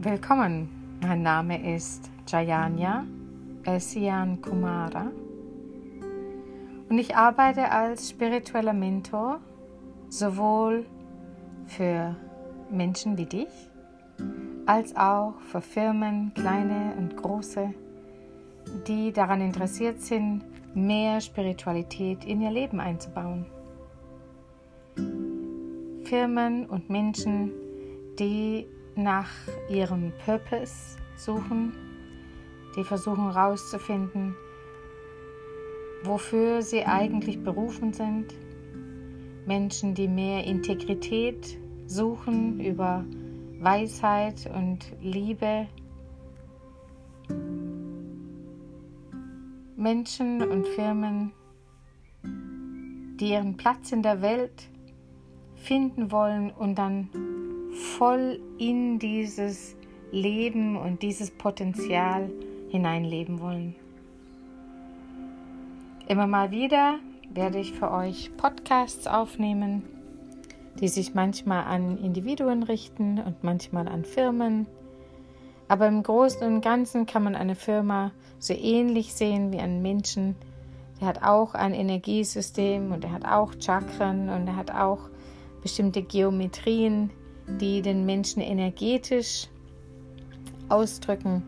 Willkommen, mein Name ist Jayanya Elsian Kumara und ich arbeite als spiritueller Mentor sowohl für Menschen wie dich als auch für Firmen, kleine und große, die daran interessiert sind, mehr Spiritualität in ihr Leben einzubauen. Firmen und Menschen, die nach ihrem Purpose suchen, die versuchen herauszufinden, wofür sie eigentlich berufen sind. Menschen, die mehr Integrität suchen über Weisheit und Liebe. Menschen und Firmen, die ihren Platz in der Welt finden wollen und dann voll in dieses Leben und dieses Potenzial hineinleben wollen. Immer mal wieder werde ich für euch Podcasts aufnehmen, die sich manchmal an Individuen richten und manchmal an Firmen. Aber im Großen und Ganzen kann man eine Firma so ähnlich sehen wie einen Menschen. Der hat auch ein Energiesystem und er hat auch Chakren und er hat auch bestimmte Geometrien, die den Menschen energetisch ausdrücken.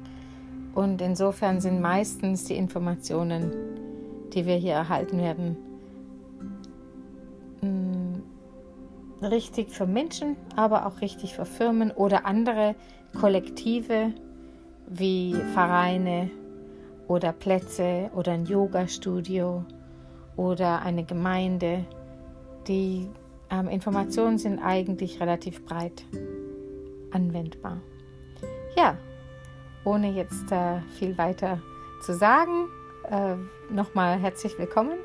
Und insofern sind meistens die Informationen, die wir hier erhalten werden, mm, richtig für Menschen, aber auch richtig für Firmen oder andere Kollektive wie Vereine oder Plätze oder ein Yoga-Studio oder eine Gemeinde. Die ähm, Informationen sind eigentlich relativ breit anwendbar. Ja, ohne jetzt äh, viel weiter zu sagen, äh, nochmal herzlich willkommen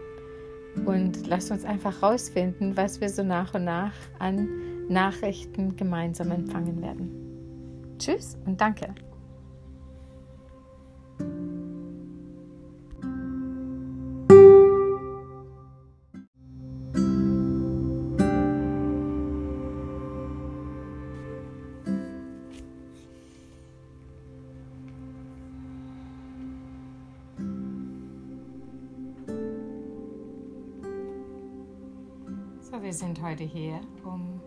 und lasst uns einfach rausfinden, was wir so nach und nach an Nachrichten gemeinsam empfangen werden. Tschüss und danke. Heute hier, um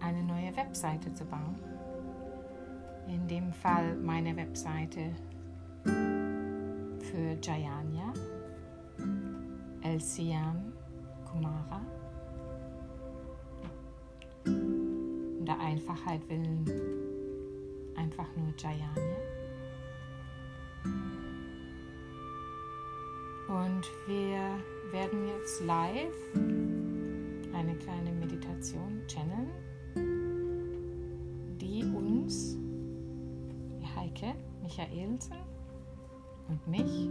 eine neue Webseite zu bauen. In dem Fall meine Webseite für Jayanya, Elsian Kumara. Um der Einfachheit willen einfach nur Jayanya. Und wir werden jetzt live eine kleine Meditation channeln, die uns, Heike Michaelsen und mich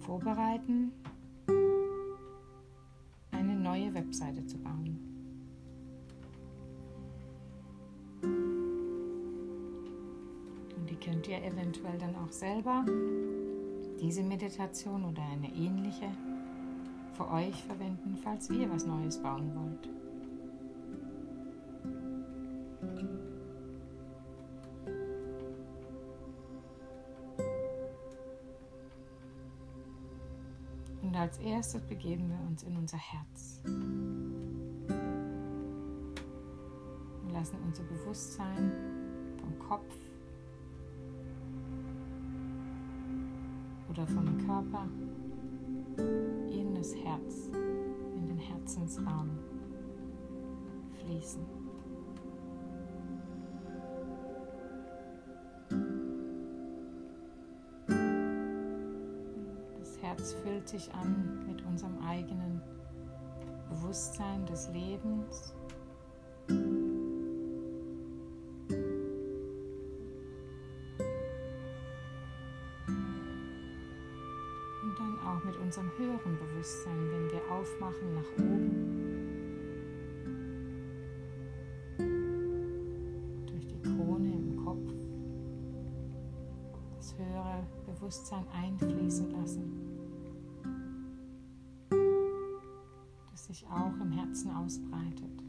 vorbereiten, eine neue Webseite zu bauen. Und die könnt ihr eventuell dann auch selber, diese Meditation oder eine ähnliche, für euch verwenden, falls ihr was Neues bauen wollt. Und als erstes begeben wir uns in unser Herz. Wir lassen unser Bewusstsein vom Kopf oder vom Körper Herzensraum fließen. Das Herz füllt sich an mit unserem eigenen Bewusstsein des Lebens. Bewusstsein einfließen lassen. Das sich auch im Herzen ausbreitet.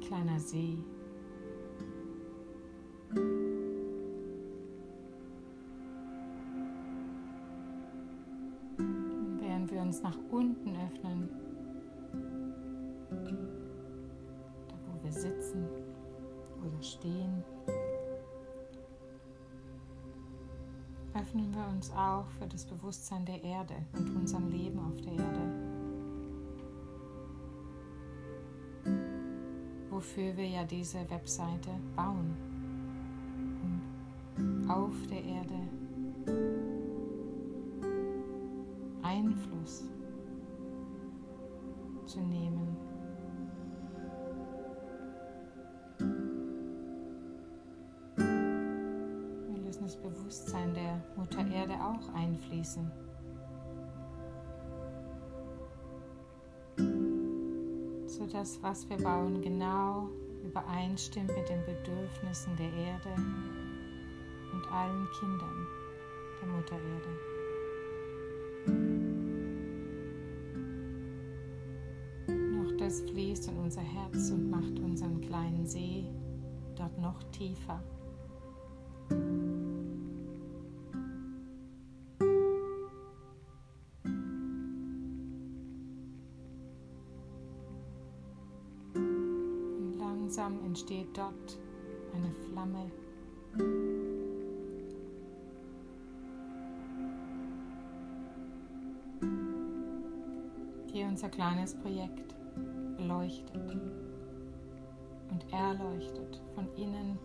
kleiner See. Öffnen wir uns auch für das Bewusstsein der Erde und unserem Leben auf der Erde. Wofür wir ja diese Webseite bauen. Um auf der Erde Einfluss zu nehmen. Das Bewusstsein der Mutter Erde auch einfließen. Sodass was wir bauen genau übereinstimmt mit den Bedürfnissen der Erde und allen Kindern der Mutter Erde. das fließt in unser Herz und macht unseren kleinen See dort noch tiefer. Entsteht dort eine Flamme. die unser kleines Projekt leuchtet und erleuchtet von innen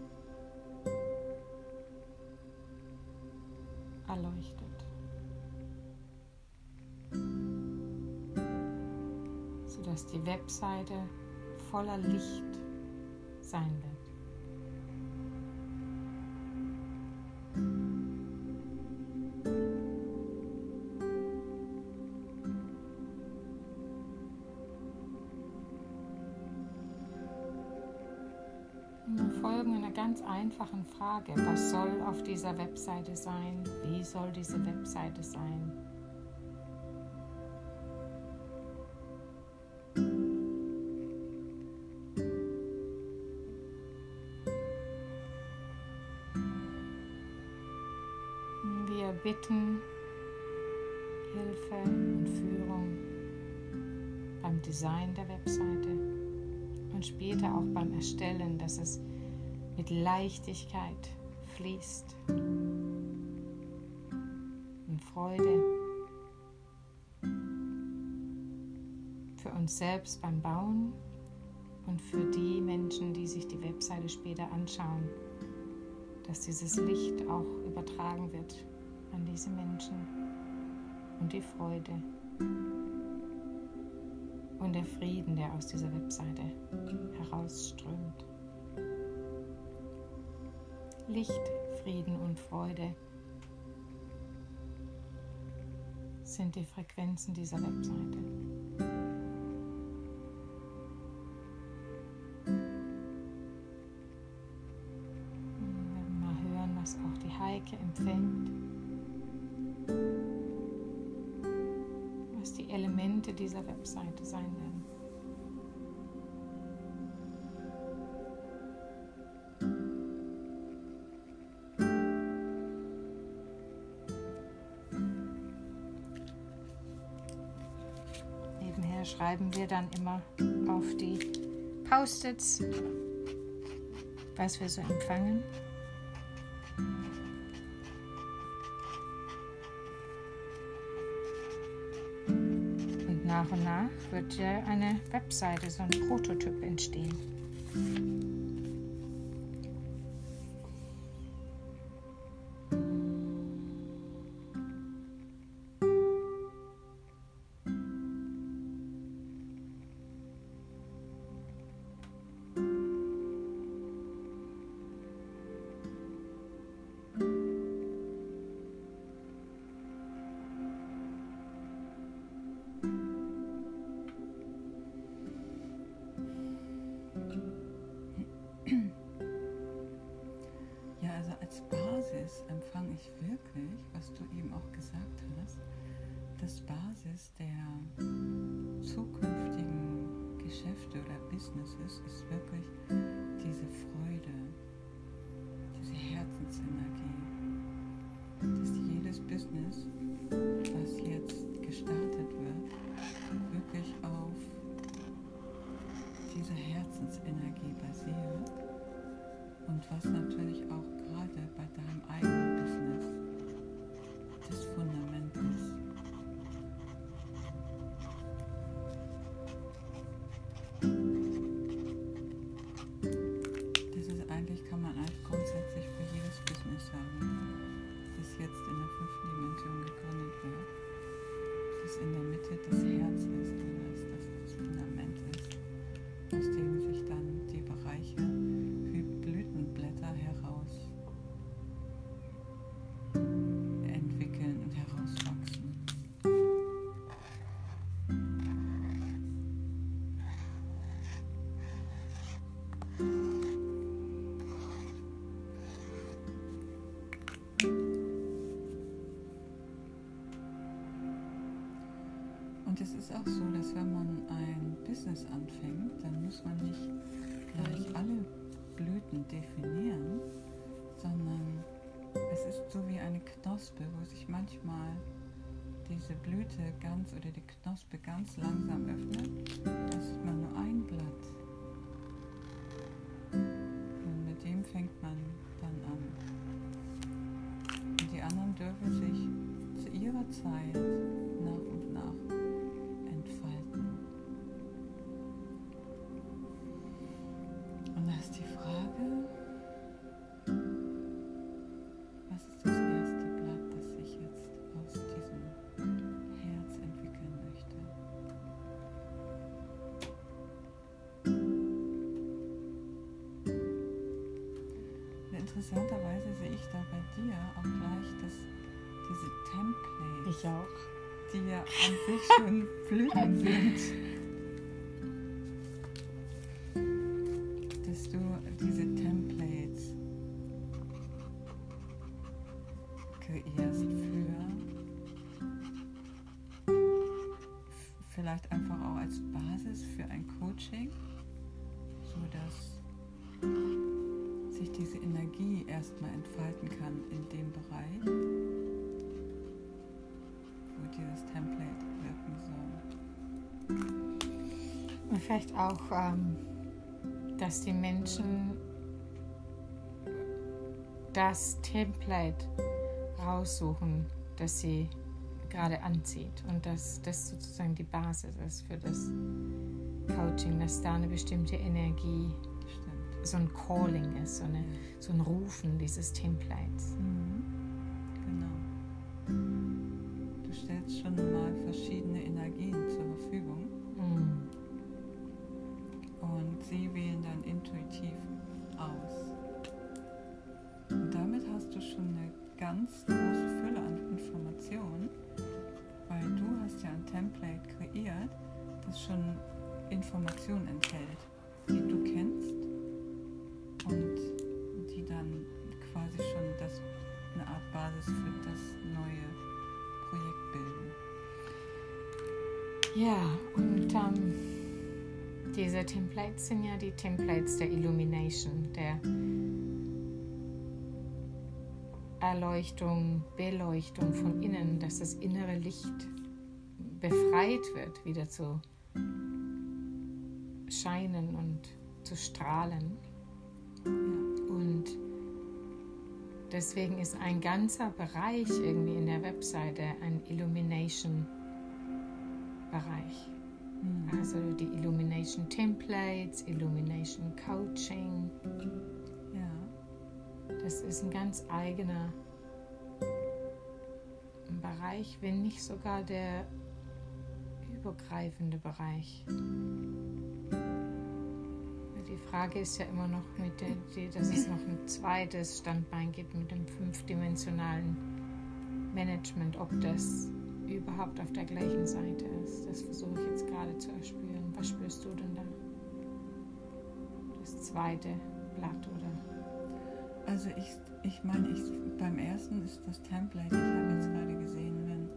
erleuchtet, sodass die Webseite voller Licht sein wird. ganz einfachen Frage. Was soll auf dieser Webseite sein? Wie soll diese Webseite sein? Design der Webseite und später auch beim Erstellen, dass es mit Leichtigkeit fließt und Freude für uns selbst beim Bauen und für die Menschen, die sich die Webseite später anschauen, dass dieses Licht auch übertragen wird an diese Menschen und die Freude der Frieden, der aus dieser Webseite herausströmt. Licht, Frieden und Freude sind die Frequenzen dieser Webseite. Schreiben wir dann immer auf die Post-its, was wir so empfangen. Und nach und nach wird ja eine Webseite, so ein Prototyp entstehen. Auch so, dass wenn man ein Business anfängt, dann muss man nicht gleich alle Blüten definieren, sondern es ist so wie eine Knospe, wo sich manchmal diese Blüte ganz oder die Knospe ganz langsam öffnet. Da sieht man nur ein Blatt. Und mit dem fängt man dann an. Und die anderen dürfen sich zu ihrer Zeit interessanterweise sehe ich da bei dir auch gleich, dass diese Templates, Ich auch. die ja an sich schon Blüten sind, Energie erstmal entfalten kann in dem Bereich, wo dieses Template wirken soll. Und vielleicht auch, ähm, dass die Menschen das Template raussuchen, das sie gerade anzieht und dass das sozusagen die Basis ist für das Coaching, dass da eine bestimmte Energie. So ein Calling ist, so, eine, so ein Rufen dieses Templates. Mhm. Templates der Illumination, der Erleuchtung, Beleuchtung von innen, dass das innere Licht befreit wird, wieder zu scheinen und zu strahlen. Und deswegen ist ein ganzer Bereich irgendwie in der Webseite ein Illumination-Bereich. Mhm. Also die Illumination Templates, Illumination Coaching. Ja. Das ist ein ganz eigener Bereich, wenn nicht sogar der übergreifende Bereich. Die Frage ist ja immer noch, mit der, dass es noch ein zweites Standbein gibt mit dem fünfdimensionalen Management, ob das überhaupt auf der gleichen Seite ist. Das versuche ich jetzt gerade zu erspüren. Was spürst du denn da? Das zweite Blatt, oder? Also ich, ich meine, ich, beim ersten ist das Template, ich habe jetzt gerade gesehen, wenn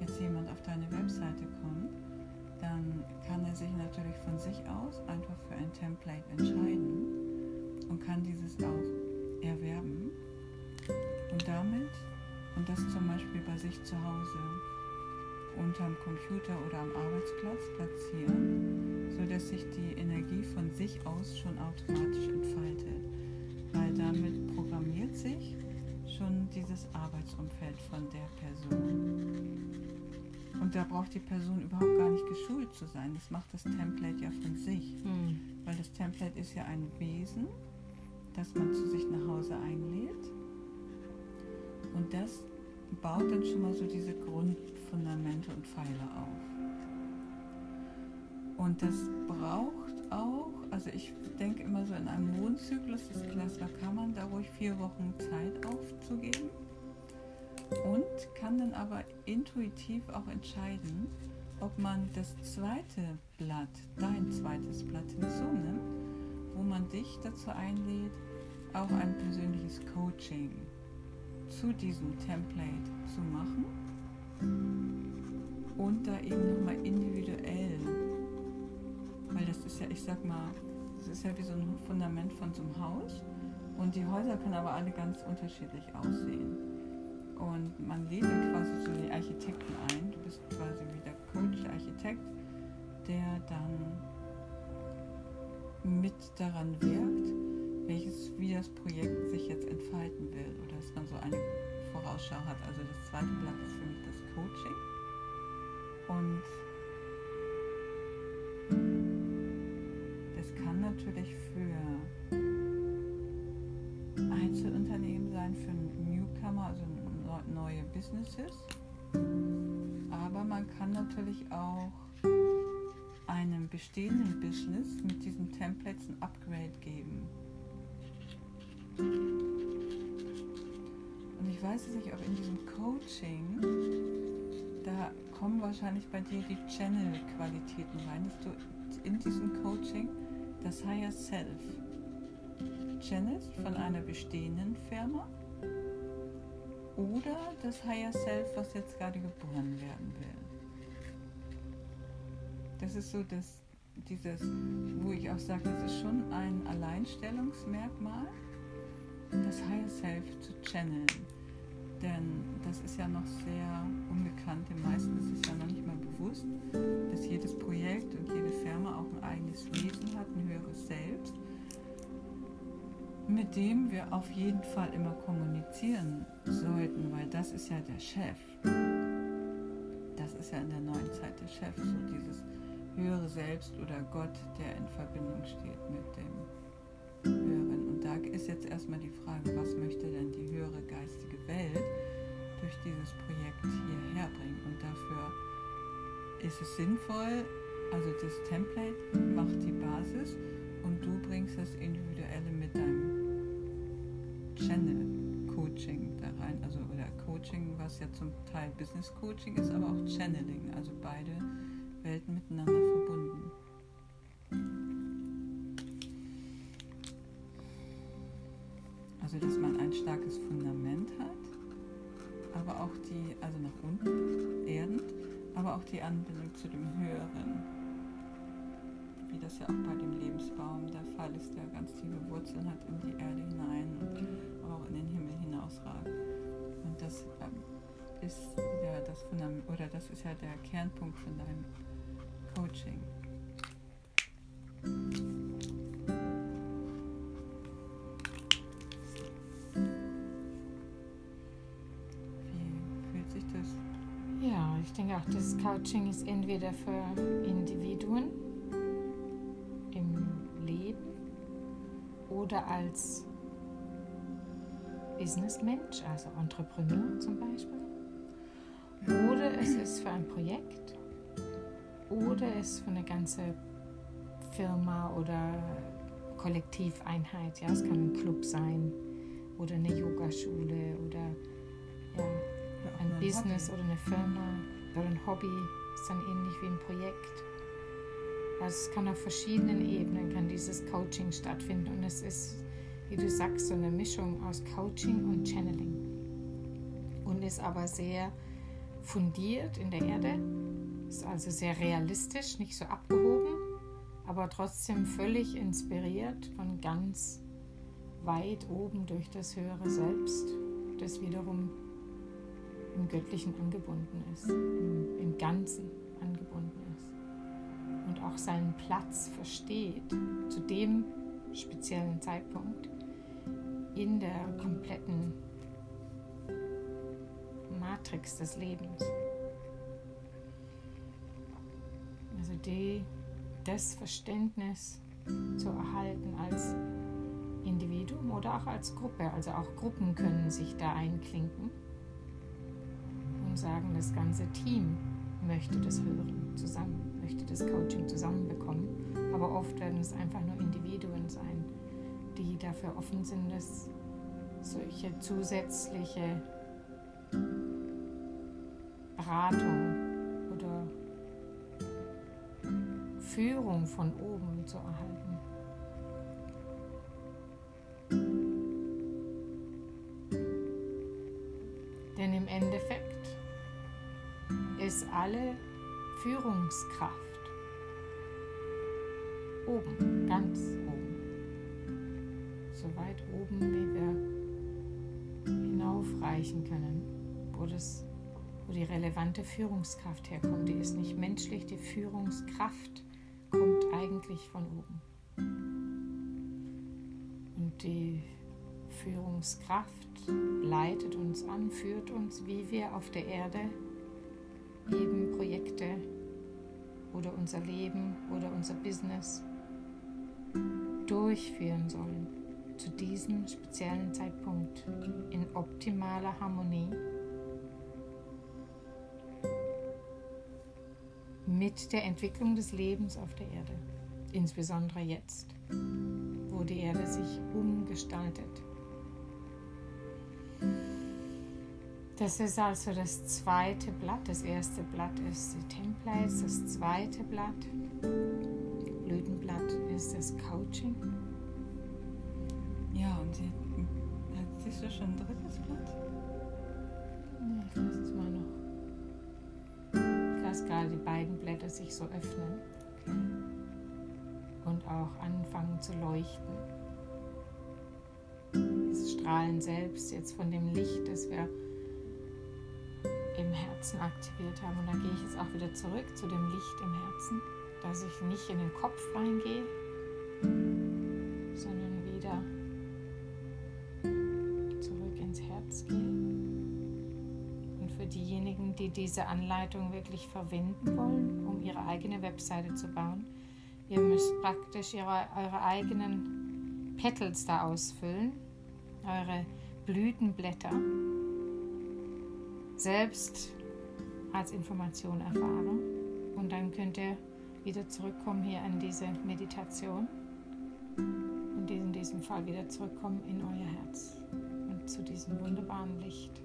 jetzt jemand auf deine Webseite kommt, dann dann kann er sich natürlich von sich aus einfach für ein Template entscheiden und kann dieses auch erwerben und damit und das zum Beispiel bei sich zu Hause unterm Computer oder am Arbeitsplatz platzieren, sodass sich die Energie von sich aus schon automatisch entfaltet, weil damit programmiert sich schon dieses Arbeitsumfeld von der Person. Und da braucht die Person überhaupt gar nicht geschult zu sein. Das macht das Template ja von sich. Mhm. Weil das Template ist ja ein Wesen, das man zu sich nach Hause einlädt. Und das baut dann schon mal so diese Grundfundamente und Pfeiler auf. Und das braucht auch, also ich denke immer so in einem Mondzyklus des Klasse kann man da ruhig vier Wochen Zeit aufzugeben und kann dann aber intuitiv auch entscheiden, ob man das zweite Blatt, dein zweites Blatt hinzunimmt, wo man dich dazu einlädt, auch ein persönliches Coaching zu diesem Template zu machen und da eben nochmal individuell, weil das ist ja, ich sag mal, das ist ja wie so ein Fundament von so einem Haus und die Häuser können aber alle ganz unterschiedlich aussehen. Und man lädt quasi so die Architekten ein. Du bist quasi wie der Coach, der Architekt, der dann mit daran wirkt, welches, wie das Projekt sich jetzt entfalten will dass man so eine Vorausschau hat. Also das zweite Blatt ist für mich das Coaching. Und das kann natürlich für Einzelunternehmen sein, für Newcomer, also neue Businesses. Aber man kann natürlich auch einem bestehenden Business mit diesen Templates ein Upgrade geben. Ich weiß es nicht, ob in diesem Coaching, da kommen wahrscheinlich bei dir die Channel-Qualitäten rein, dass du in diesem Coaching das Higher Self channelst von einer bestehenden Firma oder das Higher Self, was jetzt gerade geboren werden will. Das ist so das, dieses, wo ich auch sage, das ist schon ein Alleinstellungsmerkmal das Higher Self zu channeln. Denn das ist ja noch sehr unbekannt. Den meisten ist es ja noch nicht mal bewusst, dass jedes Projekt und jede Firma auch ein eigenes Wesen hat, ein höheres Selbst, mit dem wir auf jeden Fall immer kommunizieren sollten, weil das ist ja der Chef. Das ist ja in der neuen Zeit der Chef, so dieses höhere Selbst oder Gott, der in Verbindung steht mit dem höheren ist jetzt erstmal die Frage, was möchte denn die höhere geistige Welt durch dieses Projekt hierher bringen? Und dafür ist es sinnvoll, also das Template macht die Basis und du bringst das Individuelle mit deinem Channel Coaching da rein, also oder Coaching, was ja zum Teil Business Coaching ist, aber auch Channeling, also beide Welten miteinander Also dass man ein starkes Fundament hat, aber auch die, also nach unten, erdend, aber auch die Anbindung zu dem Höheren. Wie das ja auch bei dem Lebensbaum der Fall ist, der ganz tiefe Wurzeln hat in die Erde hinein und auch in den Himmel hinausragt. Und das ähm, ist ja das Fundament, oder das ist ja der Kernpunkt von deinem Coaching. Auch, das Coaching ist entweder für Individuen im Leben oder als Businessmensch, also Entrepreneur zum Beispiel. Oder es ist für ein Projekt oder es ist für eine ganze Firma oder Kollektiveinheit. Ja, es kann ein Club sein oder eine Yogaschule oder ja, ein Business oder eine Firma. Weil ein Hobby ist dann ähnlich wie ein Projekt. Also es kann auf verschiedenen Ebenen kann dieses Coaching stattfinden und es ist, wie du sagst, so eine Mischung aus Coaching und Channeling und ist aber sehr fundiert in der Erde Ist also sehr realistisch, nicht so abgehoben, aber trotzdem völlig inspiriert von ganz weit oben durch das höhere Selbst, das wiederum im Göttlichen angebunden ist, im, im Ganzen angebunden ist und auch seinen Platz versteht zu dem speziellen Zeitpunkt in der kompletten Matrix des Lebens. Also die, das Verständnis zu erhalten als Individuum oder auch als Gruppe. Also auch Gruppen können sich da einklinken und sagen, das ganze Team möchte das hören, zusammen, möchte das Coaching zusammenbekommen. Aber oft werden es einfach nur Individuen sein, die dafür offen sind, dass solche zusätzliche Beratung oder Führung von oben zu erhalten. Denn im Endeffekt ist alle Führungskraft oben, ganz oben. So weit oben, wie wir hinaufreichen können, wo, das, wo die relevante Führungskraft herkommt. Die ist nicht menschlich, die Führungskraft kommt eigentlich von oben. Und die Führungskraft leitet uns an, führt uns, wie wir auf der Erde eben Projekte oder unser Leben oder unser Business durchführen sollen zu diesem speziellen Zeitpunkt in optimaler Harmonie mit der Entwicklung des Lebens auf der Erde, insbesondere jetzt, wo die Erde sich umgestaltet. Das ist also das zweite Blatt. Das erste Blatt ist die Templates, das zweite Blatt, Blütenblatt, ist das Coaching. Ja, und sie, siehst du schon ein drittes Blatt? Nee, ich lasse es mal noch. Ich lasse gerade die beiden Blätter sich so öffnen Okay. und auch anfangen zu leuchten. Das Strahlen selbst jetzt von dem Licht, das wir im Herzen aktiviert haben. Und da gehe ich jetzt auch wieder zurück zu dem Licht im Herzen, dass ich nicht in den Kopf reingehe, sondern wieder zurück ins Herz gehe. Und für diejenigen, die diese Anleitung wirklich verwenden wollen, um ihre eigene Webseite zu bauen, ihr müsst praktisch ihre, eure eigenen Petals da ausfüllen, eure Blütenblätter selbst als Information erfahren. Und dann könnt ihr wieder zurückkommen hier an diese Meditation und in diesem Fall wieder zurückkommen in euer Herz und zu diesem wunderbaren Licht.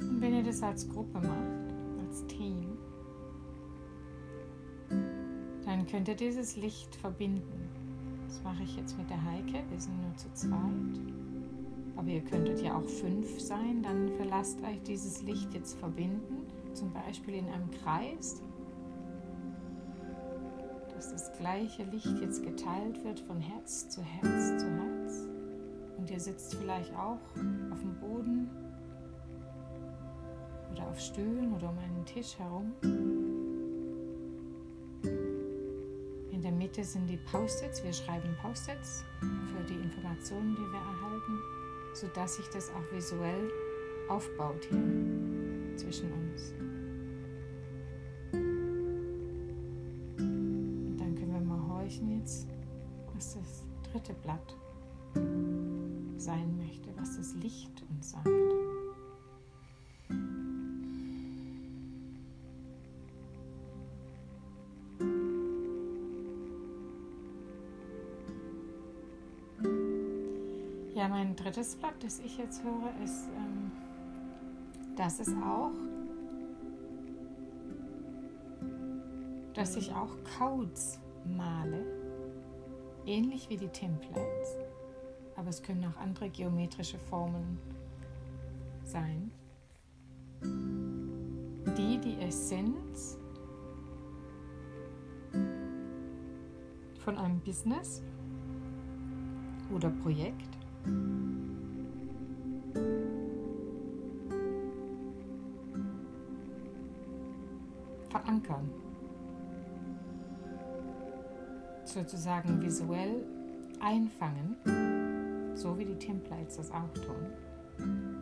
Und wenn ihr das als Gruppe macht, als Team, könnt ihr dieses Licht verbinden. Das mache ich jetzt mit der Heike. Wir sind nur zu zweit. Aber ihr könntet ja auch fünf sein. Dann verlasst euch dieses Licht jetzt verbinden. Zum Beispiel in einem Kreis. Dass das gleiche Licht jetzt geteilt wird von Herz zu Herz zu Herz. Und ihr sitzt vielleicht auch auf dem Boden oder auf Stühlen oder um einen Tisch herum. Mitte sind die Post-its. Wir schreiben Post-its für die Informationen, die wir erhalten, sodass sich das auch visuell aufbaut hier zwischen uns. Drittes Blatt, das ich jetzt höre, ist, ähm, das ist auch, dass ich auch Codes male, ähnlich wie die Templates, aber es können auch andere geometrische Formen sein, die die Essenz von einem Business oder Projekt verankern. Sozusagen visuell einfangen, so wie die Templates das auch tun.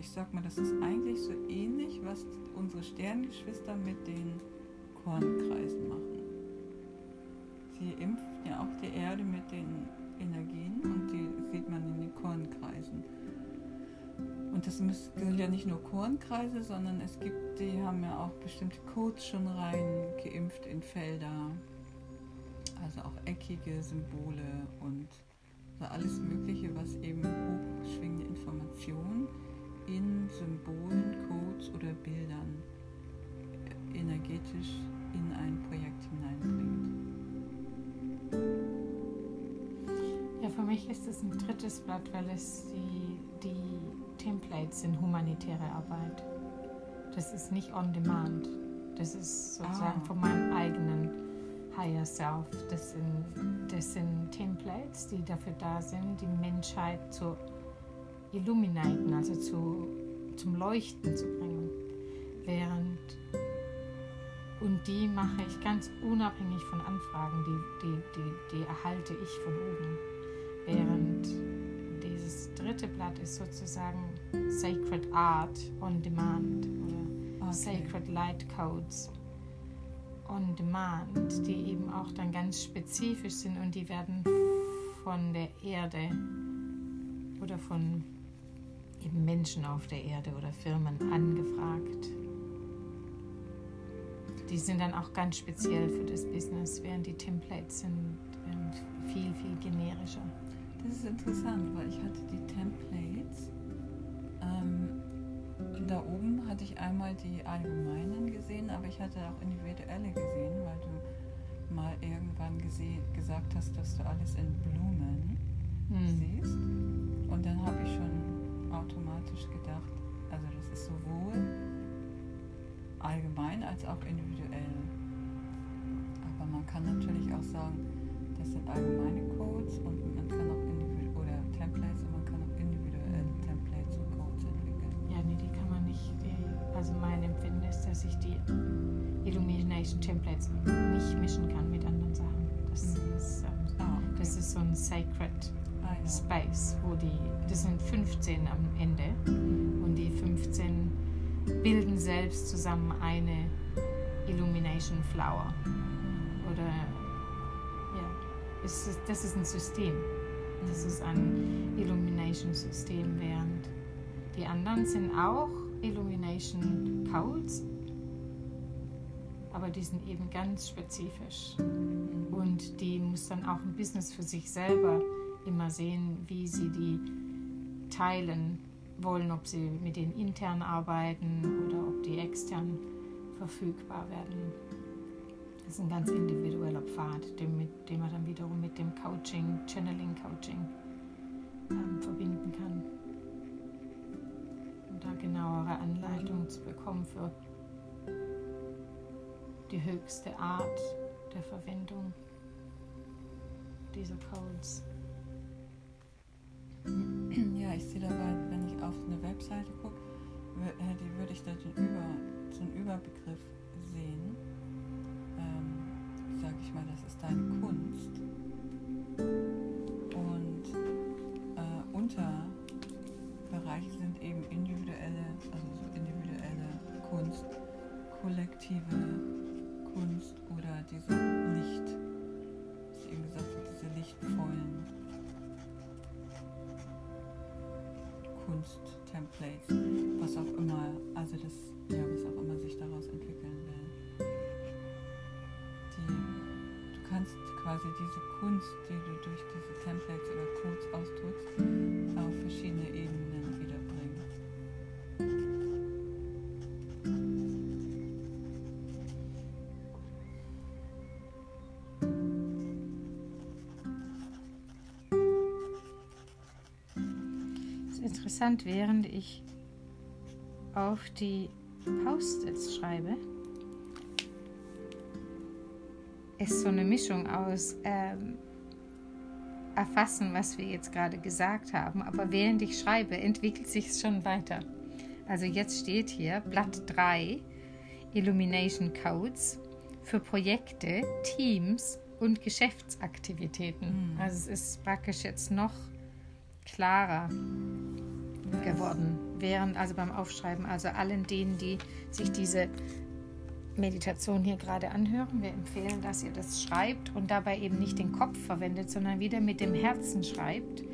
Ich sag mal, das ist eigentlich so ähnlich, was unsere Sternengeschwister mit den Kornkreisen machen. Sie impfen ja auch die Erde mit den Energien und die sieht man in den Kornkreisen. Und das sind ja nicht nur Kornkreise, sondern es gibt, die haben ja auch bestimmte Codes schon rein geimpft in Felder. Also auch eckige Symbole und alles Mögliche, was eben hochschwingende Informationen in Symbolen, Codes oder Bildern energetisch in ein Projekt hineinbringt. Ja, für mich ist es ein drittes Blatt, weil es die, die Templates sind humanitäre Arbeit. Das ist nicht on demand. Das ist sozusagen Ah. von meinem eigenen Higher Self. Das sind, das sind Templates, die dafür da sind, die Menschheit zu illuminaten, also zu, zum Leuchten zu bringen. Während und die mache ich ganz unabhängig von Anfragen, die, die, die, die erhalte ich von oben. Während dieses dritte Blatt ist sozusagen Sacred Art on Demand oder Okay. Sacred Light Codes on Demand, die eben auch dann ganz spezifisch sind und die werden von der Erde oder von eben Menschen auf der Erde oder Firmen angefragt. Die sind dann auch ganz speziell für das Business, während die Templates sind ähm, viel, viel generischer. Das ist interessant, weil ich hatte die Templates. Ähm, da oben hatte ich einmal die allgemeinen gesehen, aber ich hatte auch individuelle gesehen, weil du mal irgendwann gese- gesagt hast, dass du alles in Blumen Hm. siehst. Und dann habe ich schon automatisch gedacht, also das ist sowohl allgemein als auch individuell. Aber man kann natürlich auch sagen, das sind allgemeine Codes und man kann auch individuell oder Templates und man kann auch individuelle Templates und Codes entwickeln. Ja, nee, die kann man nicht. Die, also mein Empfinden ist, dass ich die Illumination Templates nicht mischen kann mit anderen Sachen. Das, Mhm. ist, ähm, Ah, okay. das ist so ein Sacred. Space, wo die, das sind 15 am Ende und die 15 bilden selbst zusammen eine Illumination Flower. Oder ja, ist, das ist ein System. Das ist ein Illumination-System, während die anderen sind auch Illumination Codes, aber die sind eben ganz spezifisch. Und die muss dann auch ein Business für sich selber immer sehen, wie sie die teilen wollen, ob sie mit denen intern arbeiten oder ob die extern verfügbar werden. Das ist ein ganz individueller Pfad, den, mit, den man dann wiederum mit dem Coaching, Channeling Coaching ähm, verbinden kann. Und da genauere Anleitungen zu bekommen für die höchste Art der Verwendung dieser Codes. Auf eine Webseite gucke, die würde ich da den Über, so Überbegriff sehen. Ähm, sag ich mal, das ist deine Kunst. Und äh, Unterbereiche sind eben individuelle, also so individuelle Kunst, kollektive Kunst oder diese Licht, was ich eben gesagt habe, diese lichtvollen Kunsttemplates, was auch immer, also das, ja, was auch immer sich daraus entwickeln will. Die, du kannst quasi diese Kunst, die du durch diese Templates oder Codes ausdrückst, auf verschiedene Ebenen interessant, während ich auf die Post-its schreibe, ist so eine Mischung aus ähm, erfassen, was wir jetzt gerade gesagt haben, aber während ich schreibe, entwickelt sich es schon weiter. Also jetzt steht hier Blatt 3, Illumination Codes für Projekte, Teams und Geschäftsaktivitäten. Mhm. Also es ist praktisch jetzt noch klarer geworden, während also beim Aufschreiben, also allen denen, die sich diese Meditation hier gerade anhören, wir empfehlen, dass ihr das schreibt und dabei eben nicht den Kopf verwendet, sondern wieder mit dem Herzen schreibt.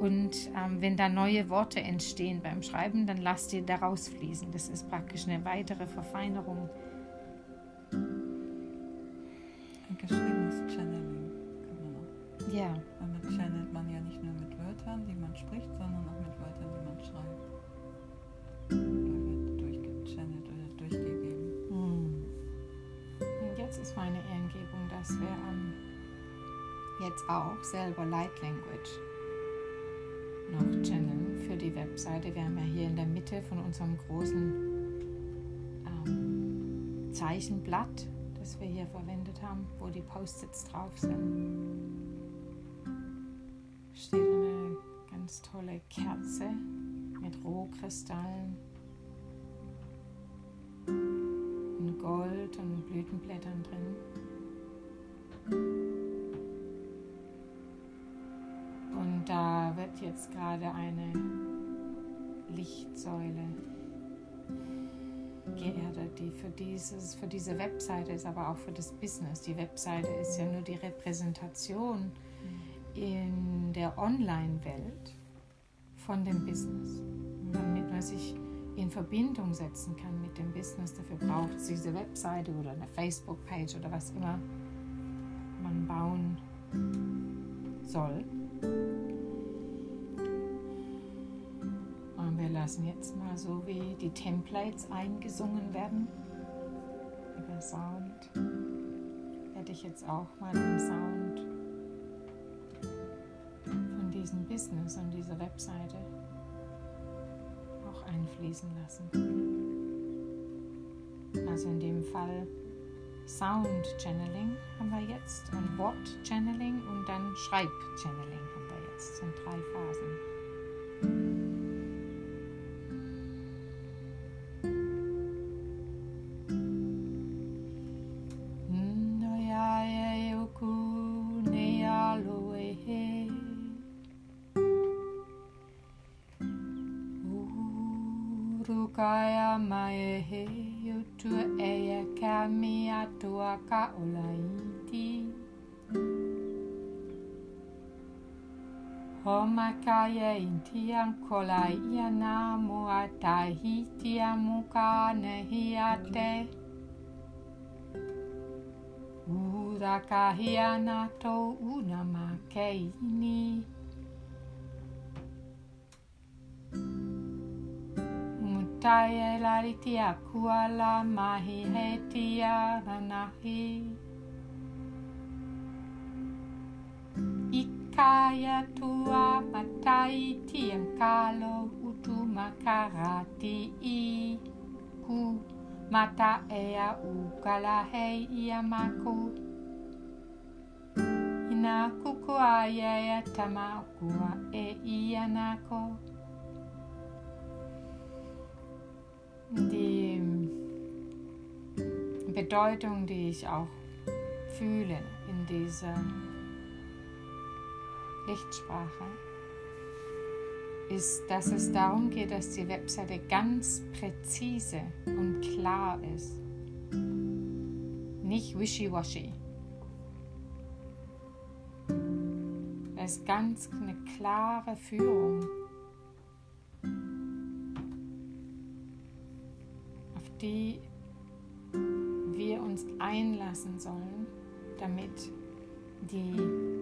Und ähm, wenn da neue Worte entstehen beim Schreiben, dann lasst ihr daraus fließen. Das ist praktisch eine weitere Verfeinerung. Dass wir ähm, jetzt auch selber Light Language noch channeln für die Webseite. Wir haben ja hier in der Mitte von unserem großen ähm, Zeichenblatt, das wir hier verwendet haben, wo die Post-its drauf sind, steht eine ganz tolle Kerze mit Rohkristallen und Gold und Blütenblättern drin. Jetzt gerade eine Lichtsäule geerdet, die für, dieses, für diese Webseite ist, aber auch für das Business. Die Webseite ist ja nur die Repräsentation in der Online-Welt von dem Business, damit man sich in Verbindung setzen kann mit dem Business. Dafür braucht es diese Webseite oder eine Facebook-Page oder was immer man bauen soll. Lassen jetzt mal so wie die Templates eingesungen werden über Sound. Werde ich jetzt auch mal den Sound von diesem Business und dieser Webseite auch einfließen lassen. Also in dem Fall Sound Channeling haben wir jetzt und Wort Channeling und dann Schreib Channeling haben wir jetzt. Das sind drei Phasen. O makaya inti an kola ia nā mua tahiti muka ne hi a te. Ura ka hi una ma keini. Mutai e lariti a kuala mahi he tia ranahi. Mutai he ranahi. Ikaya tua matai tiang kalo utu makarati i ku mata ea ukala hei ia maku. Ina kuku aya ya tama kua e ia nako. die Bedeutung, die ich auch fühle in dieser Lichtsprache, ist, dass es darum geht, dass die Webseite ganz präzise und klar ist. nicht wishy-washy. Es ist ganz eine klare Führung, auf die wir uns einlassen sollen, damit die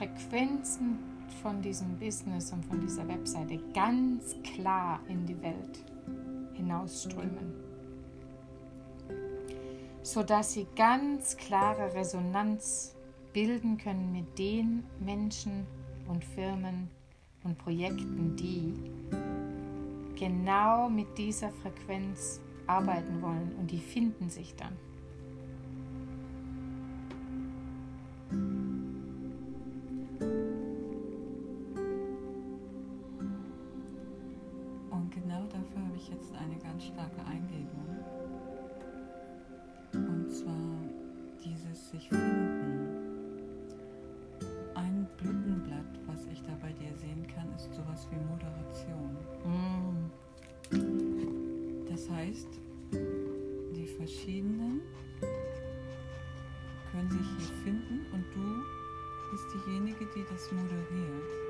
Frequenzen von diesem Business und von dieser Webseite ganz klar in die Welt hinausströmen, sodass sie ganz klare Resonanz bilden können mit den Menschen und Firmen und Projekten, die genau mit dieser Frequenz arbeiten wollen und die finden sich dann. Und genau dafür habe ich jetzt eine ganz starke Eingebung. Und zwar dieses sich finden. Ein Blütenblatt, was ich da bei dir sehen kann, ist sowas wie Moderation. Mm. Das heißt, die verschiedenen können sich hier finden und du bist diejenige, die das moderiert.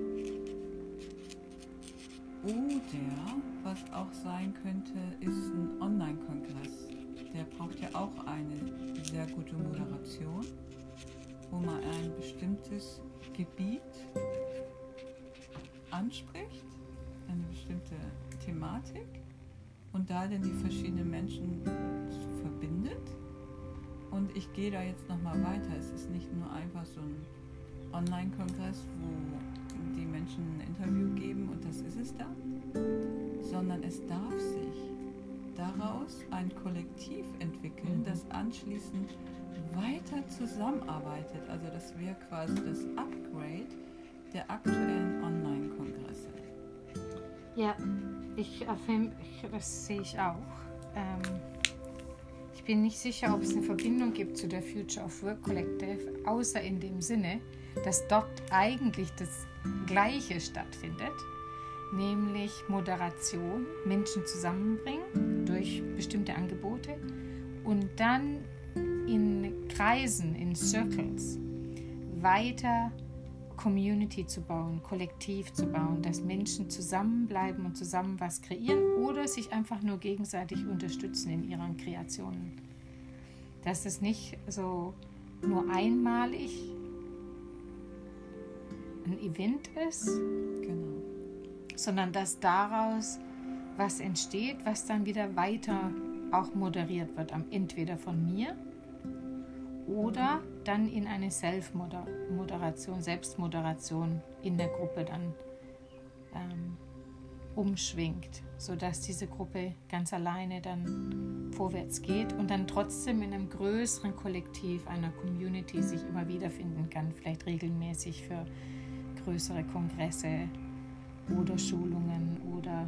Oder was auch sein könnte, ist ein Online-Kongress. Der braucht ja auch eine sehr gute Moderation, wo man ein bestimmtes Gebiet anspricht, eine bestimmte Thematik und da dann die verschiedenen Menschen verbindet. Und ich gehe da jetzt nochmal weiter. Es ist nicht nur einfach so ein Online-Kongress, wo die Menschen ein Interview geben und das ist es dann, sondern es darf sich daraus ein Kollektiv entwickeln, mhm. das anschließend weiter zusammenarbeitet. Also das wäre quasi das Upgrade der aktuellen Online-Kongresse. Ja, ich, das sehe ich auch. Ähm, ich bin nicht sicher, ob es eine Verbindung gibt zu der Future of Work Collective, außer in dem Sinne, dass dort eigentlich das Gleiche stattfindet, nämlich Moderation, Menschen zusammenbringen durch bestimmte Angebote und dann in Kreisen, in Circles weiter Community zu bauen, kollektiv zu bauen, dass Menschen zusammenbleiben und zusammen was kreieren oder sich einfach nur gegenseitig unterstützen in ihren Kreationen. Dass es nicht so nur einmalig ein Event ist, genau. Sondern dass daraus was entsteht, was dann wieder weiter auch moderiert wird, entweder von mir oder dann in eine Self-Moderation, Selbstmoderation in der Gruppe dann ähm, umschwingt, sodass diese Gruppe ganz alleine dann vorwärts geht und dann trotzdem in einem größeren Kollektiv, einer Community sich immer wiederfinden kann, vielleicht regelmäßig für größere Kongresse oder Schulungen oder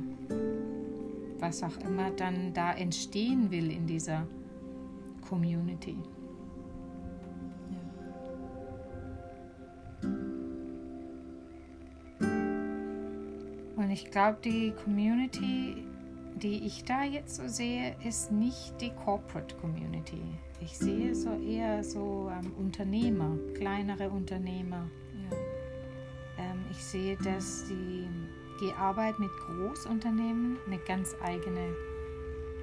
was auch immer dann da entstehen will in dieser Community. ich glaube, die Community, die ich da jetzt so sehe, ist nicht die Corporate Community. Ich sehe so eher so ähm, Unternehmer, kleinere Unternehmer. Ich sehe, dass die, die Arbeit mit Großunternehmen eine ganz eigene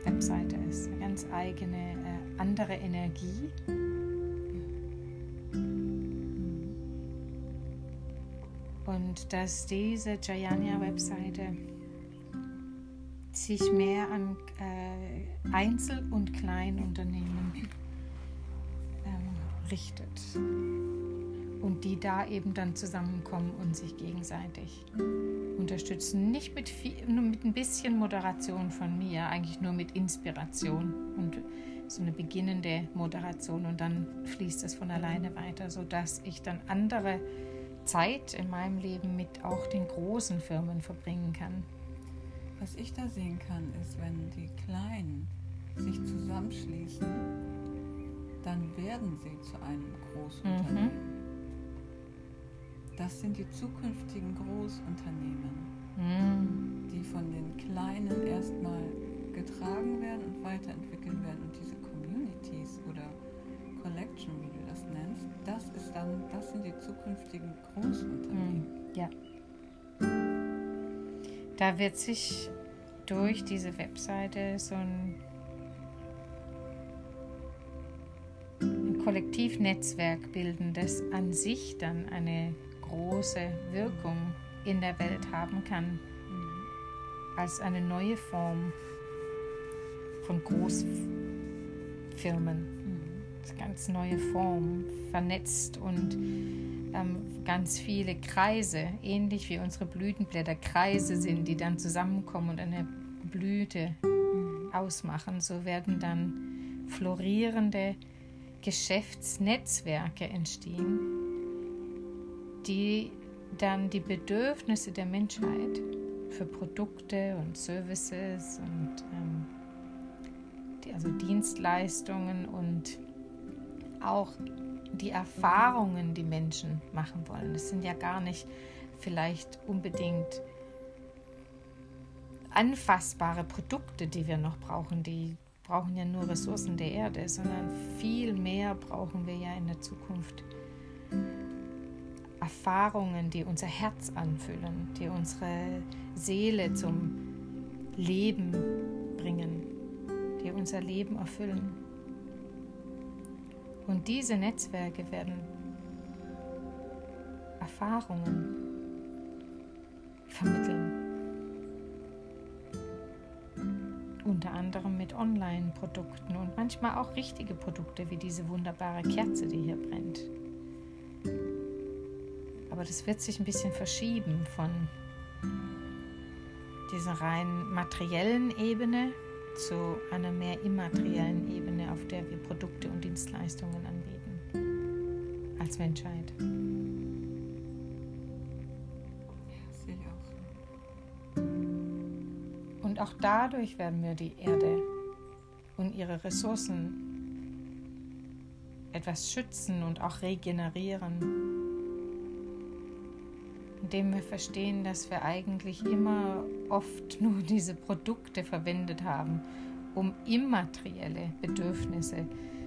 Webseite ist, eine ganz eigene äh, andere Energie. Und dass diese Jayanya-Webseite sich mehr an äh, Einzel- und Kleinunternehmen ähm, richtet und die da eben dann zusammenkommen und sich gegenseitig unterstützen. Nicht mit, viel, nur mit ein bisschen Moderation von mir, eigentlich nur mit Inspiration und so eine beginnende Moderation und dann fließt es von alleine weiter, sodass ich dann andere Zeit in meinem Leben mit auch den großen Firmen verbringen kann. Was ich da sehen kann, ist, wenn die Kleinen sich zusammenschließen, dann werden sie zu einem Großunternehmen. Mhm. Das sind die zukünftigen Großunternehmen, mhm. die von den Kleinen erstmal getragen werden und weiterentwickelt werden. Und diese Communities oder Collection, wie du das nennst, das ist dann, das sind die zukünftigen Großunternehmen. Mhm. Ja. Da wird sich durch diese Webseite so ein, ein Kollektivnetzwerk bilden, das an sich dann eine große Wirkung in der Welt haben kann, als eine neue Form von Großfirmen. Ganz neue Form, vernetzt und ähm, ganz viele Kreise, ähnlich wie unsere Blütenblätter Kreise sind, die dann zusammenkommen und eine Blüte ausmachen. So werden dann florierende Geschäftsnetzwerke entstehen, die dann die Bedürfnisse der Menschheit für Produkte und Services und ähm, die, also Dienstleistungen und auch die Erfahrungen, die Menschen machen wollen. Das sind ja gar nicht vielleicht unbedingt anfassbare Produkte, die wir noch brauchen. Die brauchen ja nur Ressourcen der Erde, sondern viel mehr brauchen wir ja in der Zukunft. Erfahrungen, die unser Herz anfüllen, die unsere Seele zum Leben bringen, die unser Leben erfüllen. Und diese Netzwerke werden Erfahrungen vermitteln. Unter anderem mit Online-Produkten und manchmal auch richtige Produkte wie diese wunderbare Kerze, die hier brennt aber das wird sich ein bisschen verschieben von dieser rein materiellen Ebene zu einer mehr immateriellen Ebene, auf der wir Produkte und Dienstleistungen anbieten als Menschheit. Und auch dadurch werden wir die Erde und ihre Ressourcen etwas schützen und auch regenerieren indem wir verstehen, dass wir eigentlich immer oft nur diese Produkte verwendet haben, um immaterielle Bedürfnisse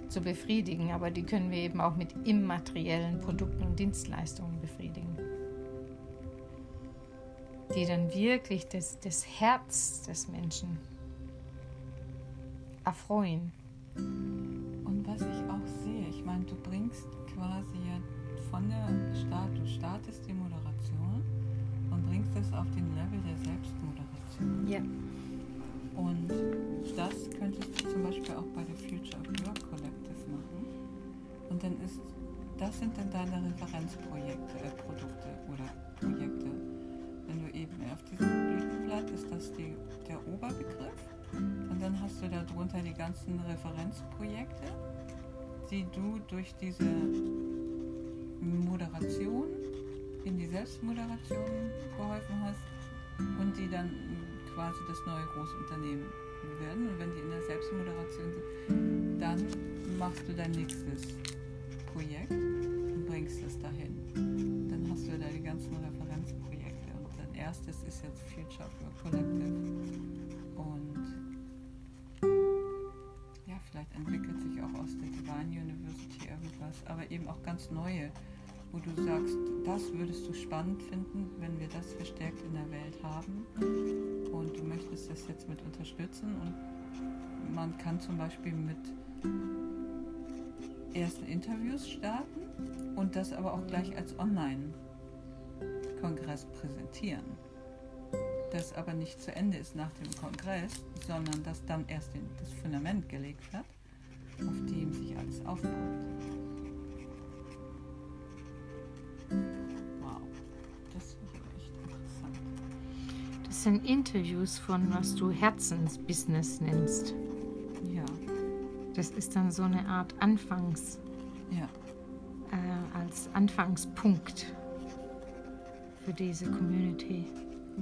zu befriedigen, aber die können wir eben auch mit immateriellen Produkten und Dienstleistungen befriedigen, die dann wirklich das, das Herz des Menschen erfreuen. Und was ich auch sehe, ich meine, du bringst quasi von der Start, du startest die es auf den Level der Selbstmoderation. Ja. Und das könntest du zum Beispiel auch bei der Future of Work Collective machen. Und dann ist, das sind dann deine Referenzprojekte, äh, Produkte oder Projekte. Wenn du eben auf diesem Blütenblatt ist das die, der Oberbegriff. Und dann hast du darunter die ganzen Referenzprojekte, die du durch diese Moderation in die Selbstmoderation geholfen hast und die dann quasi das neue Großunternehmen werden. Und wenn die in der Selbstmoderation sind, dann machst du dein nächstes Projekt und bringst es dahin. Dann hast du da die ganzen Referenzprojekte. Und dein erstes ist jetzt Future for Collective. Und ja, vielleicht entwickelt sich auch aus der Divine University irgendwas, aber eben auch ganz neue wo du sagst, das würdest du spannend finden, wenn wir das verstärkt in der Welt haben und du möchtest das jetzt mit unterstützen und man kann zum Beispiel mit ersten Interviews starten und das aber auch gleich als Online-Kongress präsentieren. Das aber nicht zu Ende ist nach dem Kongress, sondern das dann erst das Fundament gelegt hat, auf dem sich alles aufbaut. Sind Interviews von, was du Herzensbusiness nennst. Ja. Das Das ist dann so eine Art Anfangs, Ja. äh, als Anfangspunkt für diese Community.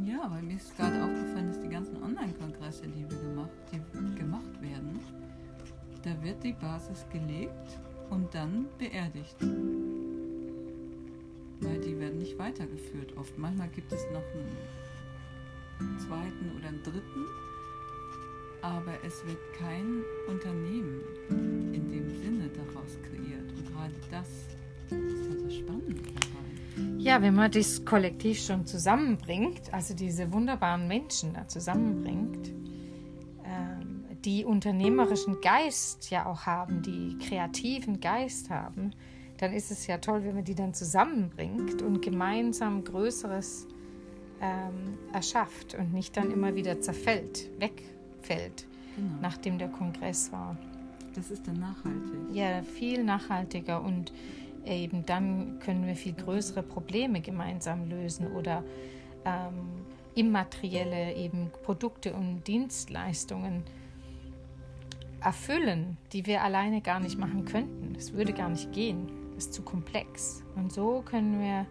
Ja, weil mir ist gerade aufgefallen, dass die ganzen Online-Kongresse, die wir gemacht, die gemacht werden, da wird die Basis gelegt und dann beerdigt. Weil die werden nicht weitergeführt oft. Manchmal gibt es noch einen zweiten oder einen dritten, aber es wird kein Unternehmen in dem Sinne daraus kreiert. Und gerade das ist ja das Spannende dabei. Ja, wenn man das Kollektiv schon zusammenbringt, also diese wunderbaren Menschen da zusammenbringt, ähm, die unternehmerischen Geist ja auch haben, die kreativen Geist haben, dann ist es ja toll, wenn man die dann zusammenbringt und gemeinsam Größeres ähm, erschafft und nicht dann immer wieder zerfällt, wegfällt, Genau. nachdem der Kongress war. Das ist dann nachhaltig. Ja, viel nachhaltiger und eben dann können wir viel größere Probleme gemeinsam lösen oder ähm, immaterielle eben Produkte und Dienstleistungen erfüllen, die wir alleine gar nicht machen könnten. Das würde gar nicht gehen. Das ist zu komplex. Und so können wir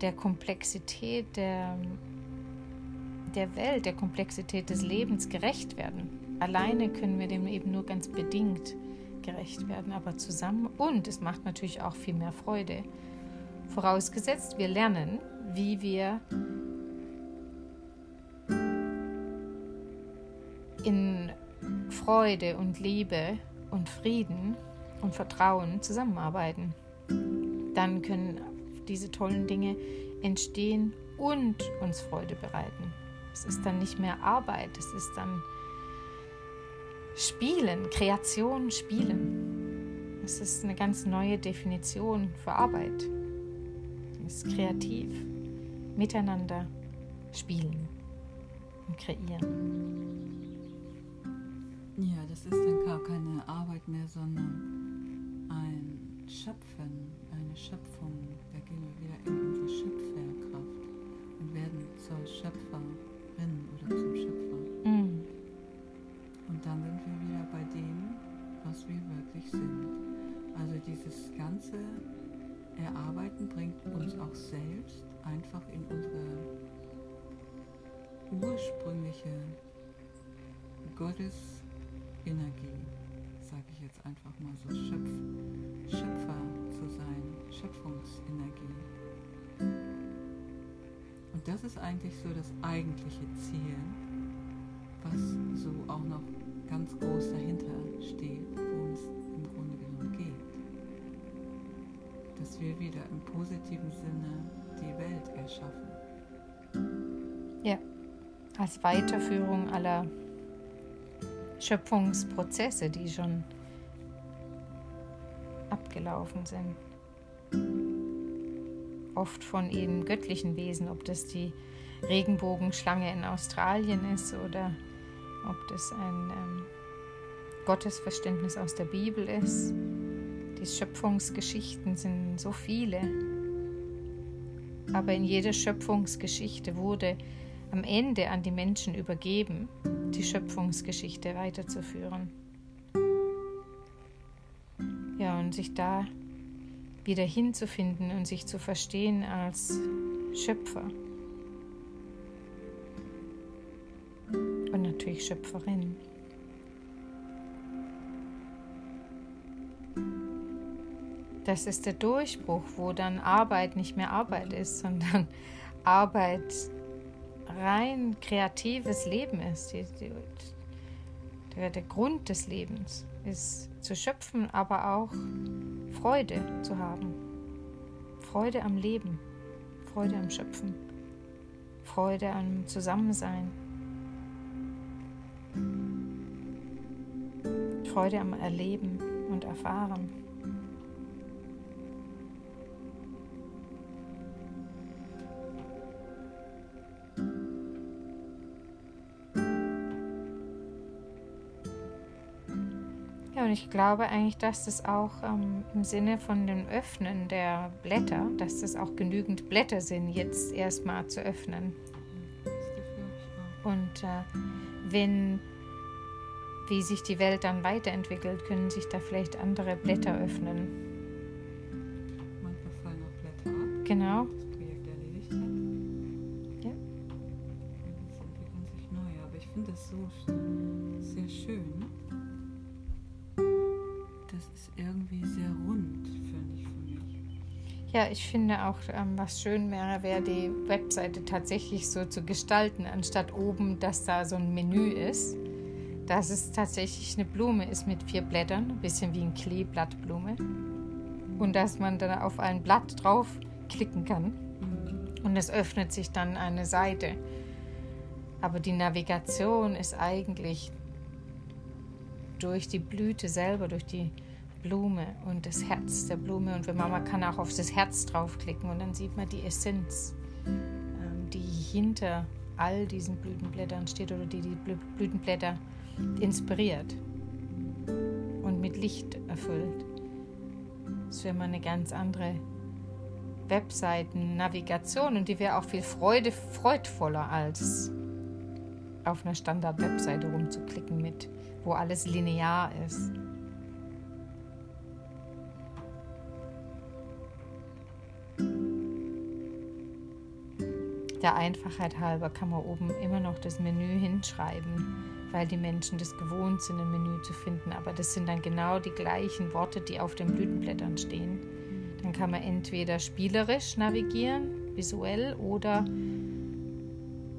der Komplexität der, der Welt, der Komplexität des Lebens gerecht werden. Alleine können wir dem eben nur ganz bedingt gerecht werden, aber zusammen. Und es macht natürlich auch viel mehr Freude. Vorausgesetzt, wir lernen, wie wir in Freude und Liebe und Frieden und Vertrauen zusammenarbeiten. Dann können diese tollen Dinge entstehen und uns Freude bereiten. Es ist dann nicht mehr Arbeit, es ist dann Spielen, Kreation, Spielen. Es ist eine ganz neue Definition für Arbeit. Es ist kreativ, miteinander spielen und kreieren. Ja, das ist dann gar keine Arbeit mehr, sondern ein Schöpfen, eine Schöpfung. Zur Schöpferin oder zum Schöpfer. Mm. Und dann sind wir wieder bei dem, was wir wirklich sind. Also dieses ganze Erarbeiten bringt uns auch selbst einfach in unsere ursprüngliche Gottesenergie, sage ich jetzt einfach mal so, Schöpf, Schöpfer zu sein, Schöpfungsenergie. Und das ist eigentlich so das eigentliche Ziel, was so auch noch ganz groß dahinter steht, worum es im Grunde genommen geht. Dass wir wieder im positiven Sinne die Welt erschaffen. Ja, als Weiterführung aller Schöpfungsprozesse, die schon abgelaufen sind. Oft von eben göttlichen Wesen, ob das die Regenbogenschlange in Australien ist oder ob das ein ähm, Gottesverständnis aus der Bibel ist. Die Schöpfungsgeschichten sind so viele. Aber in jeder Schöpfungsgeschichte wurde am Ende an die Menschen übergeben, die Schöpfungsgeschichte weiterzuführen. Ja, und sich da wieder hinzufinden und sich zu verstehen als Schöpfer. Und natürlich Schöpferin. Das ist der Durchbruch, wo dann Arbeit nicht mehr Arbeit ist, sondern Arbeit rein kreatives Leben ist. Der, der Grund des Lebens ist zu schöpfen, aber auch Freude zu haben. Freude am Leben, Freude am Schöpfen, Freude am Zusammensein, Freude am Erleben und Erfahren. Und ich glaube eigentlich, dass das auch ähm, im Sinne von dem Öffnen der Blätter, dass das auch genügend Blätter sind, jetzt erstmal zu öffnen. Und äh, wenn wie sich die Welt dann weiterentwickelt, können sich da vielleicht andere Blätter öffnen. Manchmal fallen auch Blätter ab, Genau. das Projekt erledigt hat. Ja. Und es entwickeln sich neue. Aber ich finde das so sehr schön. Ja, ich finde auch, ähm, was schön wäre, wäre die Webseite tatsächlich so zu gestalten, anstatt oben, dass da so ein Menü ist, dass es tatsächlich eine Blume ist mit vier Blättern, ein bisschen wie ein Kleeblattblume. Und dass man dann auf ein Blatt drauf klicken kann und es öffnet sich dann eine Seite. Aber die Navigation ist eigentlich durch die Blüte selber, durch die Blume und das Herz der Blume. Und man, kann auch auf das Herz draufklicken und dann sieht man die Essenz, ähm, die hinter all diesen Blütenblättern steht oder die die Blü- Blütenblätter inspiriert und mit Licht erfüllt. Das wäre mal eine ganz andere Webseiten-Navigation und die wäre auch viel Freude, freudvoller als auf einer Standard-Webseite rumzuklicken mit, wo alles linear ist. Der Einfachheit halber kann man oben immer noch das Menü hinschreiben, weil die Menschen das gewohnt sind, ein Menü zu finden. Aber das sind dann genau die gleichen Worte, die auf den Blütenblättern stehen. Dann kann man entweder spielerisch navigieren, visuell oder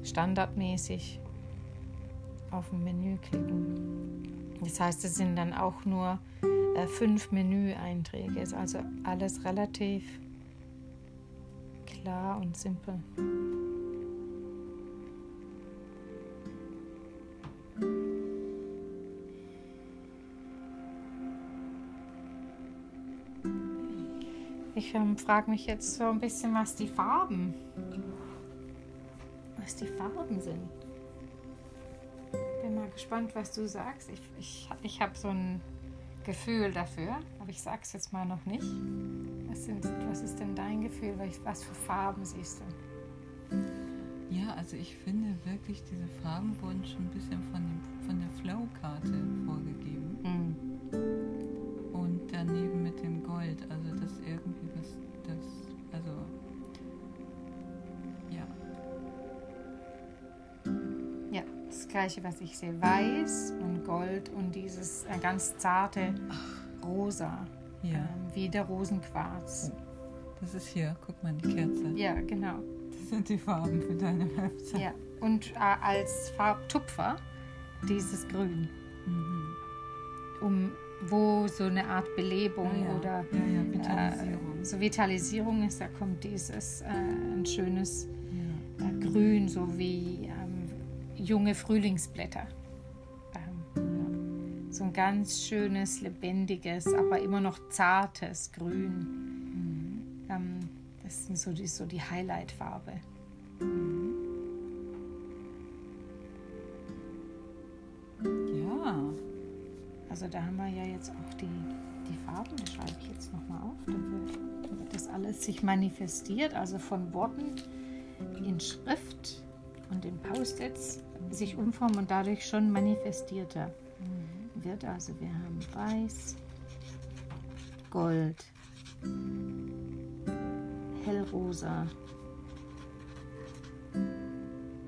standardmäßig auf ein Menü klicken. Das heißt, es sind dann auch nur äh, fünf Menüeinträge. Ist also alles relativ klar und simpel. Ich ähm, frage mich jetzt so ein bisschen, was die Farben, was die Farben sind. Bin mal gespannt, was du sagst. Ich, ich, ich habe so ein Gefühl dafür, aber ich sag's jetzt mal noch nicht. Was, sind, was ist denn dein Gefühl? Was- für Farben siehst du? Ja, also ich finde wirklich, diese Farben wurden schon ein bisschen von, dem, von der Flow-Karte vorgegeben. Hm. Und daneben mit dem Gold, also das irgendwie das gleiche, was ich sehe. Weiß und Gold und dieses äh, ganz zarte Rosa, ja. ähm, wie der Rosenquarz. Das ist hier, guck mal, die Kerze. Ja, genau. Das sind die Farben für deine Website. Ja. Und äh, als Farbtupfer dieses Grün, Mhm. um wo so eine Art Belebung ja, ja. oder ja, ja, Vitalisierung. Äh, so Vitalisierung ist, da kommt dieses äh, ein schönes äh, Grün, so wie junge Frühlingsblätter. Ähm, ja. So ein ganz schönes, lebendiges, aber immer noch zartes Grün. Mhm. Ähm, das sind so die, so die Highlight-Farbe. ja, Also da haben wir ja jetzt auch die, die Farben, das schreibe ich jetzt nochmal auf, wird das alles sich manifestiert, also von Worten in Schrift und in Post-its sich umformen und dadurch schon manifestierter wird. Also wir haben Weiß, Gold, Hellrosa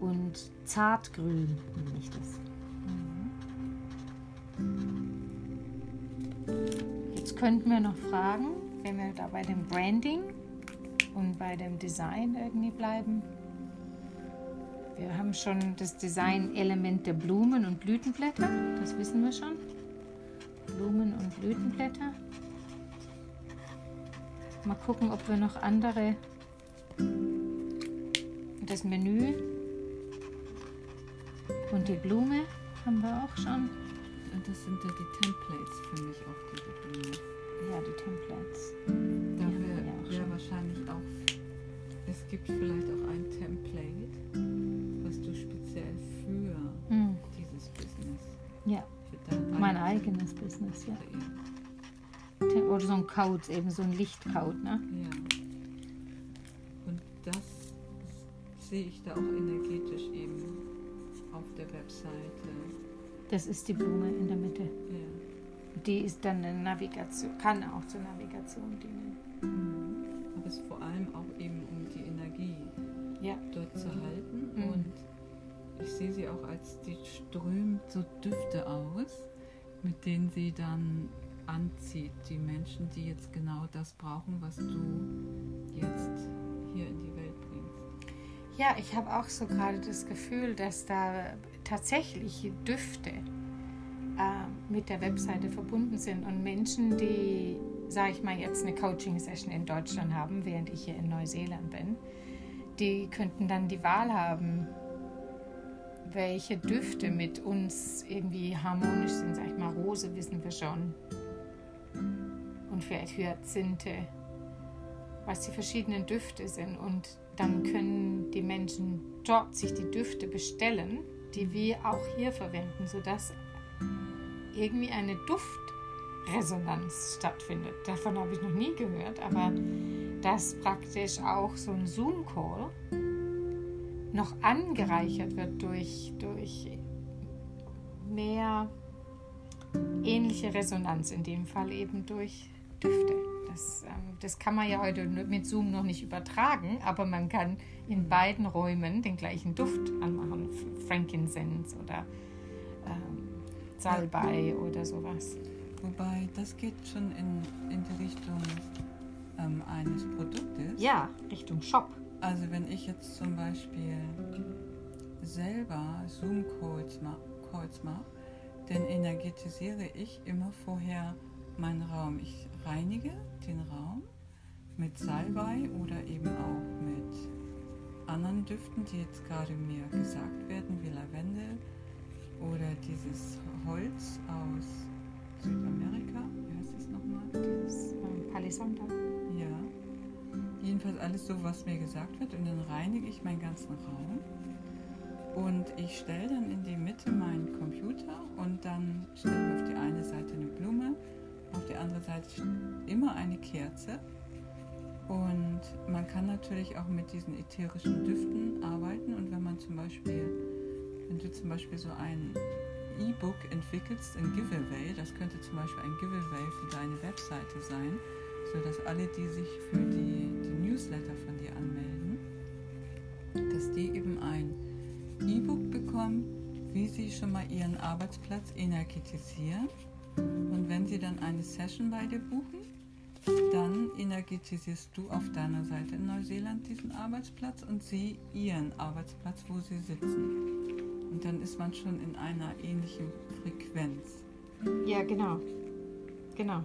und Zartgrün, nenne ich das. Jetzt könnten wir noch fragen, wenn wir da bei dem Branding und bei dem Design irgendwie bleiben. Wir haben schon das Design-Element der Blumen und Blütenblätter, das wissen wir schon. Blumen und Blütenblätter. Mal gucken, ob wir noch andere. Das Menü und die Blume haben wir auch schon. und das sind ja die Templates für mich auf diese Blume. Ja, die Templates. Da wäre auch wahrscheinlich auch, es gibt vielleicht auch ein Template, was du speziell für Hm. dieses Business, Ja, mein eigenes Business, ja. Oder so ein Code, eben so ein Lichtcode, ne? Ja. Und das sehe ich da auch energetisch eben auf der Webseite. Das ist die Blume in der Mitte. Ja. Die ist dann eine Navigation, kann auch zur Navigation dienen. Mhm. Aber es ist vor allem auch eben um die Energie Ja. dort zu halten. Mhm. Und ich sehe sie auch als, die strömt so Düfte aus, mit denen sie dann anzieht, die Menschen, die jetzt genau das brauchen, was du jetzt hier in die Welt bringst. Ja, ich habe auch so gerade das Gefühl, dass da tatsächlich Düfte äh, mit der Webseite verbunden sind und Menschen, die, sage ich mal, jetzt eine Coaching-Session in Deutschland haben, während ich hier in Neuseeland bin, die könnten dann die Wahl haben, welche Düfte mit uns irgendwie harmonisch sind. Sag ich mal, Rose wissen wir schon. Und vielleicht Hyazinthe, was die verschiedenen Düfte sind. Und dann können die Menschen dort sich die Düfte bestellen, die wir auch hier verwenden, sodass irgendwie eine Duftresonanz stattfindet. Davon habe ich noch nie gehört, aber dass praktisch auch so ein Zoom-Call noch angereichert wird durch, durch mehr ähnliche Resonanz, in dem Fall eben durch Düfte. Das, ähm, das kann man ja heute mit Zoom noch nicht übertragen, aber man kann in beiden Räumen den gleichen Duft anmachen. Frankincense oder ähm, Salbei oder sowas. Wobei, das geht schon in, in die Richtung ähm, eines Produktes. Ja, Richtung Shop. Also wenn ich jetzt zum Beispiel selber Zoom-Calls ma mache, dann energetisiere ich immer vorher meinen Raum. Ich reinige den Raum mit Salbei oder eben auch mit anderen Düften, die jetzt gerade mir gesagt werden, wie Lavendel oder dieses Holz aus Südamerika. Wie heißt das nochmal? Ähm, Palisander. Jedenfalls alles so, was mir gesagt wird. Und dann reinige ich meinen ganzen Raum. Und ich stelle dann in die Mitte meinen Computer und dann stelle ich auf die eine Seite eine Blume, auf die andere Seite immer eine Kerze. Und man kann natürlich auch mit diesen ätherischen Düften arbeiten. Und wenn man zum Beispiel, wenn du zum Beispiel so ein E-Book entwickelst in Giveaway, das könnte zum Beispiel ein Giveaway für deine Webseite sein, sodass alle, die sich für die, die Newsletter von dir anmelden, dass die eben ein E-Book bekommen, wie sie schon mal ihren Arbeitsplatz energetisieren. Und wenn sie dann eine Session bei dir buchen, dann energetisierst du auf deiner Seite in Neuseeland diesen Arbeitsplatz und sie ihren Arbeitsplatz, wo sie sitzen. Und dann ist man schon in einer ähnlichen Frequenz. Ja, genau. Genau.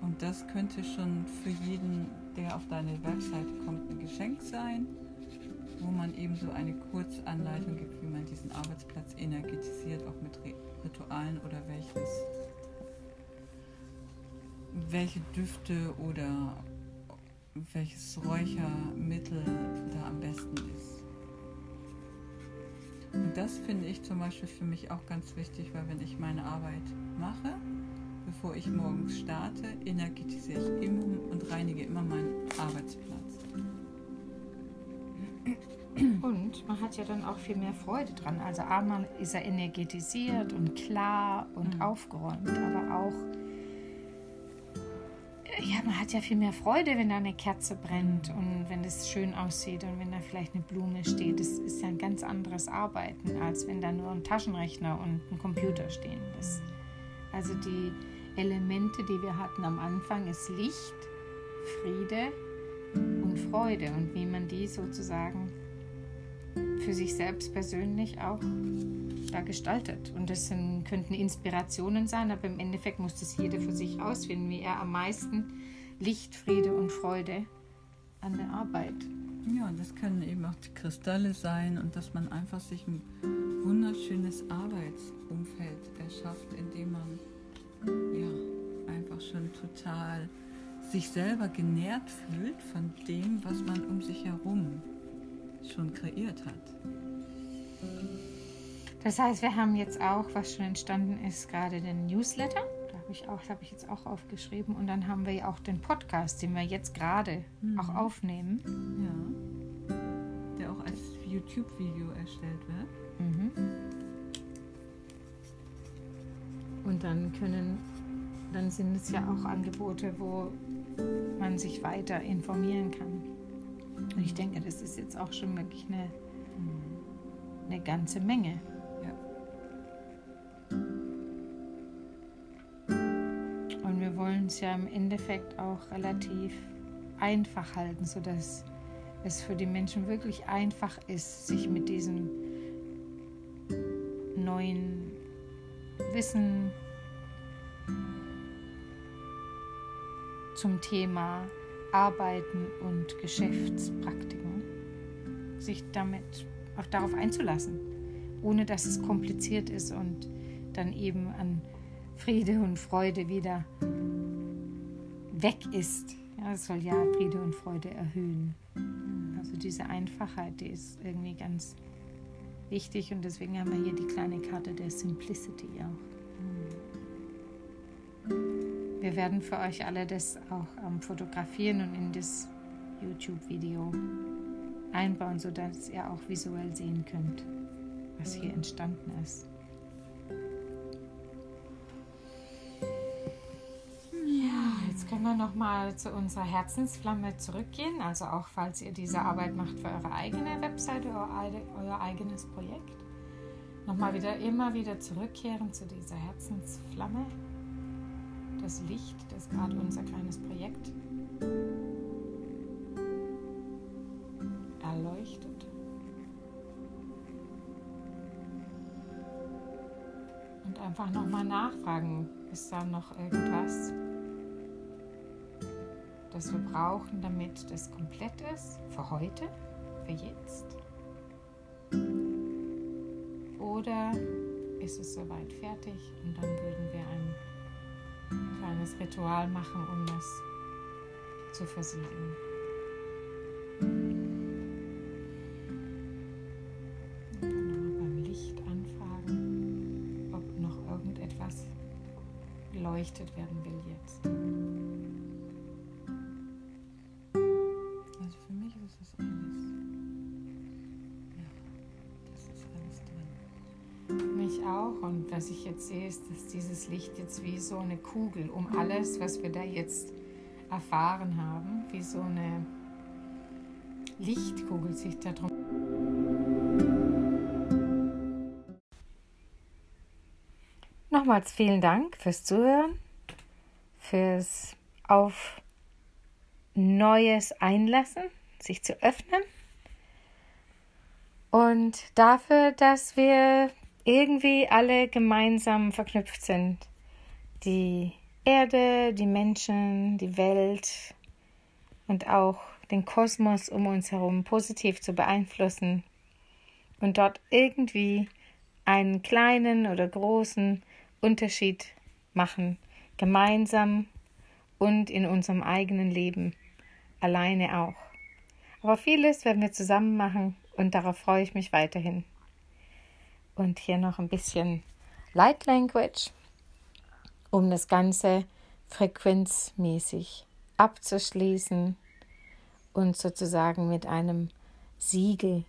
Und das könnte schon für jeden, der auf deine Webseite kommt, ein Geschenk sein, wo man eben so eine Kurzanleitung gibt, wie man diesen Arbeitsplatz energetisiert, auch mit Ri- Ritualen oder welches, welche Düfte oder welches Räuchermittel da am besten ist. Und das finde ich zum Beispiel für mich auch ganz wichtig, weil wenn ich meine Arbeit mache, bevor ich morgens starte, energetisiere ich immer und reinige immer meinen Arbeitsplatz. Und man hat ja dann auch viel mehr Freude dran. Also einmal ist er energetisiert und klar und Mhm. aufgeräumt, aber auch ja, man hat ja viel mehr Freude, wenn da eine Kerze brennt und wenn das schön aussieht und wenn da vielleicht eine Blume steht. Das ist ja ein ganz anderes Arbeiten, als wenn da nur ein Taschenrechner und ein Computer stehen. Das, also die Elemente, die wir hatten am Anfang, ist Licht, Friede und Freude und wie man die sozusagen für sich selbst persönlich auch da gestaltet. Und das sind, könnten Inspirationen sein, aber im Endeffekt muss das jeder für sich ausfinden, wie er am meisten Licht, Friede und Freude an der Arbeit. Ja, und das können eben auch die Kristalle sein und dass man einfach sich ein wunderschönes Arbeitsumfeld erschafft, in dem man ja einfach schon total sich selber genährt fühlt von dem, was man um sich herum schon kreiert hat. Das heißt, wir haben jetzt auch, was schon entstanden ist, gerade den Newsletter. Da habe ich auch, habe ich jetzt auch aufgeschrieben. Und dann haben wir ja auch den Podcast, den wir jetzt gerade Mhm. auch aufnehmen. Ja. Der auch als YouTube-Video erstellt wird. Mhm. Und dann können, dann sind es ja auch Angebote, wo man sich weiter informieren kann. Und ich denke, das ist jetzt auch schon wirklich eine, eine ganze Menge. Und wir wollen es ja im Endeffekt auch relativ einfach halten, sodass es für die Menschen wirklich einfach ist, sich mit diesem neuen Wissen zum Thema Arbeiten und Geschäftspraktiken sich damit auch darauf einzulassen, ohne dass es kompliziert ist und dann eben an Friede und Freude wieder weg ist. Ja, es soll ja Friede und Freude erhöhen. Also diese Einfachheit, die ist irgendwie ganz wichtig und deswegen haben wir hier die kleine Karte der Simplicity auch. Wir werden für euch alle das auch ähm, fotografieren und in das YouTube-Video einbauen, sodass ihr auch visuell sehen könnt, was hier entstanden ist. Können wir nochmal zu unserer Herzensflamme zurückgehen. Also auch falls ihr diese Arbeit macht für eure eigene Webseite oder euer eigenes Projekt. Nochmal wieder, immer wieder zurückkehren zu dieser Herzensflamme. Das Licht, das gerade unser kleines Projekt erleuchtet. Und einfach nochmal nachfragen, ist da noch irgendwas? Das wir brauchen, damit das komplett ist, für heute, für jetzt? Oder ist es soweit fertig und dann würden wir ein kleines Ritual machen, um das zu versiegeln? Jetzt sehe, ist, dass dieses Licht jetzt wie so eine Kugel um alles, was wir da jetzt erfahren haben, wie so eine Lichtkugel sich da drum. Nochmals vielen Dank fürs Zuhören, fürs auf Neues einlassen, sich zu öffnen und dafür, dass wir irgendwie alle gemeinsam verknüpft sind. Die Erde, die Menschen, die Welt und auch den Kosmos um uns herum positiv zu beeinflussen und dort irgendwie einen kleinen oder großen Unterschied machen, gemeinsam und in unserem eigenen Leben, alleine auch. Aber vieles werden wir zusammen machen und darauf freue ich mich weiterhin. Und hier noch ein bisschen Light Language, um das Ganze frequenzmäßig abzuschließen und sozusagen mit einem Siegel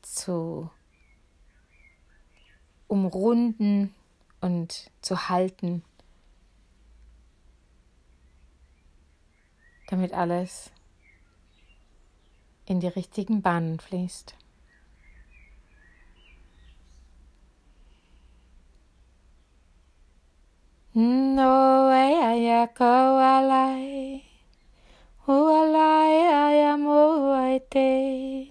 zu umrunden und zu halten, damit alles in die richtigen Bahnen fließt. No ya kawalai Hualai aya moaite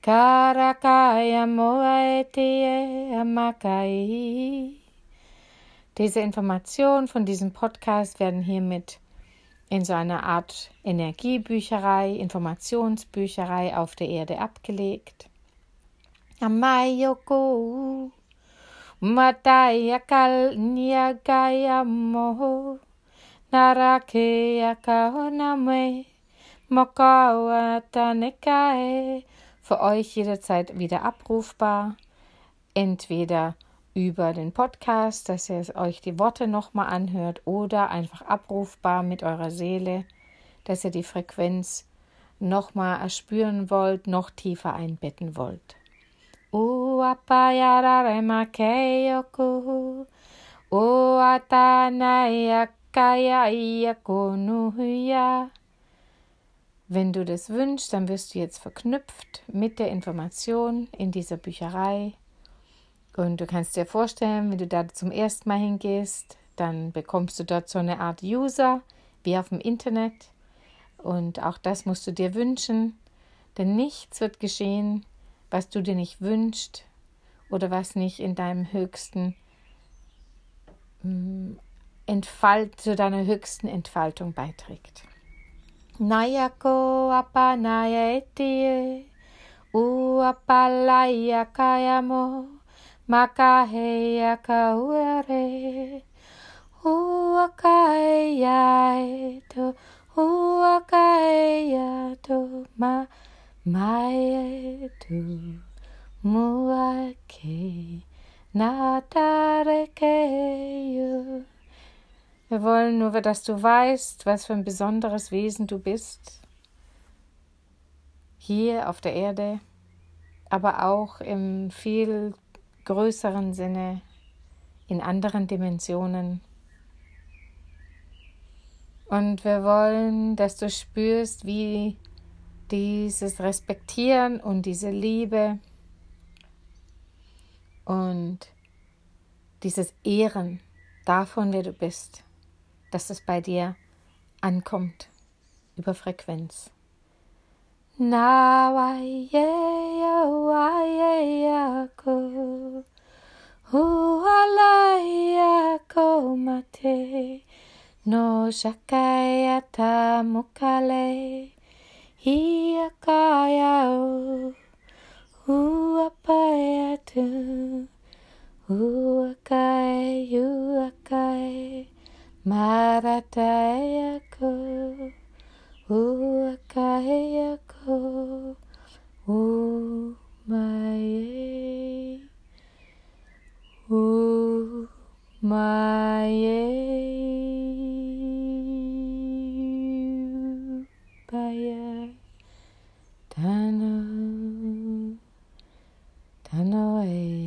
Karakaya moaite amakai Diese Informationen von diesem Podcast werden hiermit in so einer Art Energiebücherei, Informationsbücherei auf der Erde abgelegt. Amayoko Mataya kal niagaya moho narake yakahoname mokawatanekae für euch jederzeit wieder abrufbar. Entweder über den Podcast, dass ihr euch die Worte nochmal anhört oder einfach abrufbar mit eurer Seele, dass ihr die Frequenz nochmal erspüren wollt, noch tiefer einbetten wollt. O apayarare makeyoku. O atanaya kaya Wenn du das wünschst, dann wirst du jetzt verknüpft mit der Information in dieser Bücherei. Und du kannst dir vorstellen, wenn du da zum ersten Mal hingehst, dann bekommst du dort so eine Art User wie auf dem Internet. Und auch das musst du dir wünschen, denn nichts wird geschehen, was du dir nicht wünschst oder was nicht in deinem höchsten mm, Entfalt, zu deiner höchsten Entfaltung beiträgt. Nayako apanaya etie, uapalaya kayamo, makaheya kauare, uakaya eto, uakaya to ma Maetu muake natarekeyu. Wir wollen nur, dass du weißt, was für ein besonderes Wesen du bist. Hier auf der Erde, aber auch im viel größeren Sinne, in anderen Dimensionen. Und wir wollen, dass du spürst, wie dieses Respektieren und diese Liebe und dieses Ehren davon, wer du bist, dass es bei dir ankommt über Frequenz. No shakayata mukale Hiakayao Uapayatu Uakai Uakai Maratayako Uakayako Umaye Umaye away.